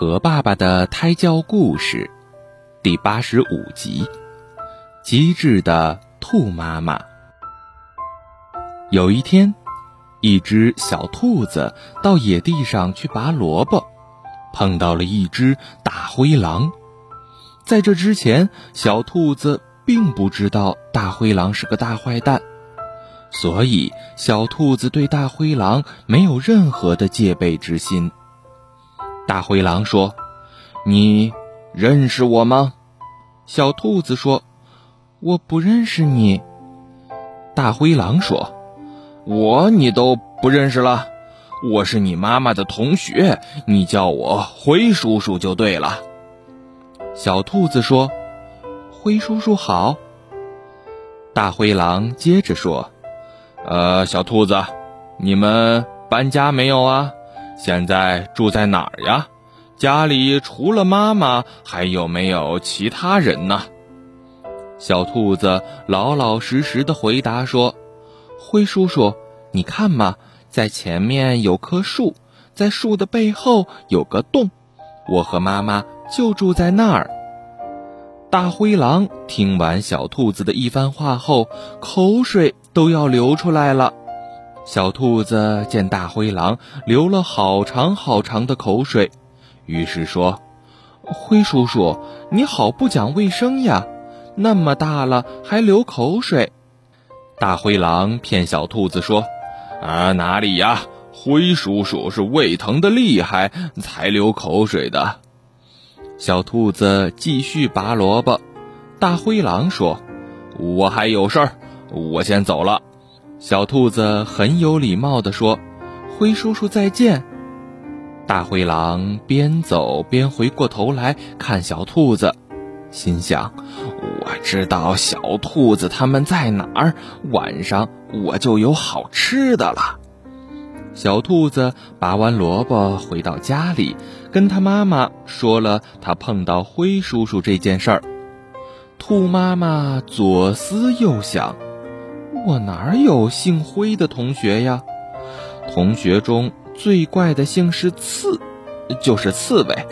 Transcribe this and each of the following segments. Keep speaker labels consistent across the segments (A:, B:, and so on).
A: 和爸爸的胎教故事，第八十五集：机智的兔妈妈。有一天，一只小兔子到野地上去拔萝卜，碰到了一只大灰狼。在这之前，小兔子并不知道大灰狼是个大坏蛋，所以小兔子对大灰狼没有任何的戒备之心。大灰狼说：“你认识我吗？”小兔子说：“我不认识你。”大灰狼说：“我你都不认识了，我是你妈妈的同学，你叫我灰叔叔就对了。”小兔子说：“灰叔叔好。”大灰狼接着说：“呃，小兔子，你们搬家没有啊？”现在住在哪儿呀？家里除了妈妈，还有没有其他人呢？小兔子老老实实的回答说：“灰叔叔，你看嘛，在前面有棵树，在树的背后有个洞，我和妈妈就住在那儿。”大灰狼听完小兔子的一番话后，口水都要流出来了。小兔子见大灰狼流了好长好长的口水，于是说：“灰叔叔，你好不讲卫生呀！那么大了还流口水。”大灰狼骗小兔子说：“啊，哪里呀？灰叔叔是胃疼的厉害才流口水的。”小兔子继续拔萝卜。大灰狼说：“我还有事儿，我先走了。”小兔子很有礼貌地说：“灰叔叔再见。”大灰狼边走边回过头来看小兔子，心想：“我知道小兔子他们在哪儿，晚上我就有好吃的了。”小兔子拔完萝卜回到家里，跟他妈妈说了他碰到灰叔叔这件事儿。兔妈妈左思右想。我哪有姓灰的同学呀？同学中最怪的姓是刺，就是刺猬。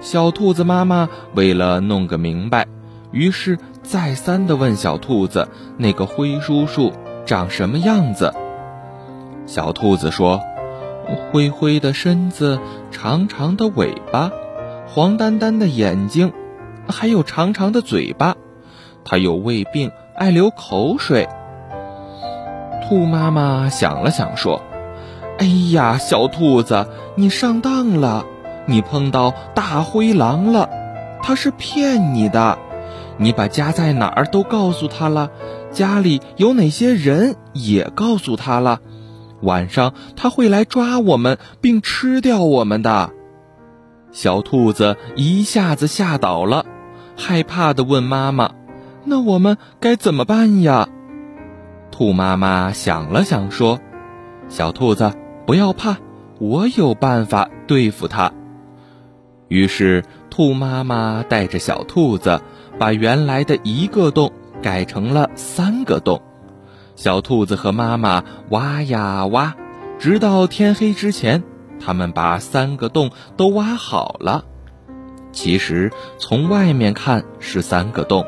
A: 小兔子妈妈为了弄个明白，于是再三的问小兔子：“那个灰叔叔长什么样子？”小兔子说：“灰灰的身子，长长的尾巴，黄丹丹的眼睛，还有长长的嘴巴。他有胃病，爱流口水。”兔妈妈想了想，说：“哎呀，小兔子，你上当了，你碰到大灰狼了，他是骗你的。你把家在哪儿都告诉他了，家里有哪些人也告诉他了。晚上他会来抓我们，并吃掉我们的。”小兔子一下子吓倒了，害怕的问妈妈：“那我们该怎么办呀？”兔妈妈想了想，说：“小兔子，不要怕，我有办法对付它。”于是，兔妈妈带着小兔子，把原来的一个洞改成了三个洞。小兔子和妈妈挖呀挖，直到天黑之前，他们把三个洞都挖好了。其实，从外面看是三个洞，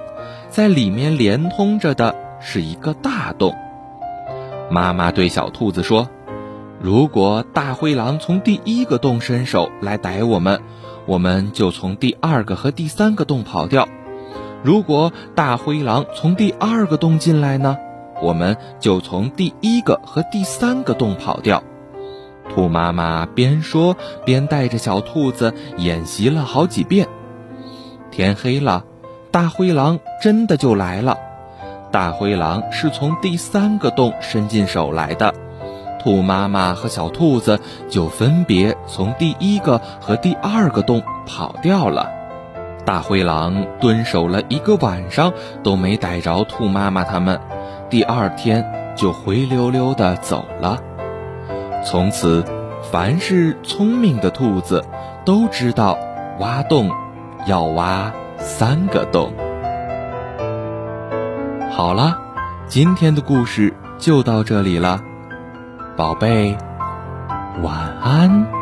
A: 在里面连通着的。是一个大洞。妈妈对小兔子说：“如果大灰狼从第一个洞伸手来逮我们，我们就从第二个和第三个洞跑掉；如果大灰狼从第二个洞进来呢，我们就从第一个和第三个洞跑掉。”兔妈妈边说边带着小兔子演习了好几遍。天黑了，大灰狼真的就来了。大灰狼是从第三个洞伸进手来的，兔妈妈和小兔子就分别从第一个和第二个洞跑掉了。大灰狼蹲守了一个晚上都没逮着兔妈妈他们，第二天就灰溜溜的走了。从此，凡是聪明的兔子都知道，挖洞要挖三个洞。好了，今天的故事就到这里了，宝贝，晚安。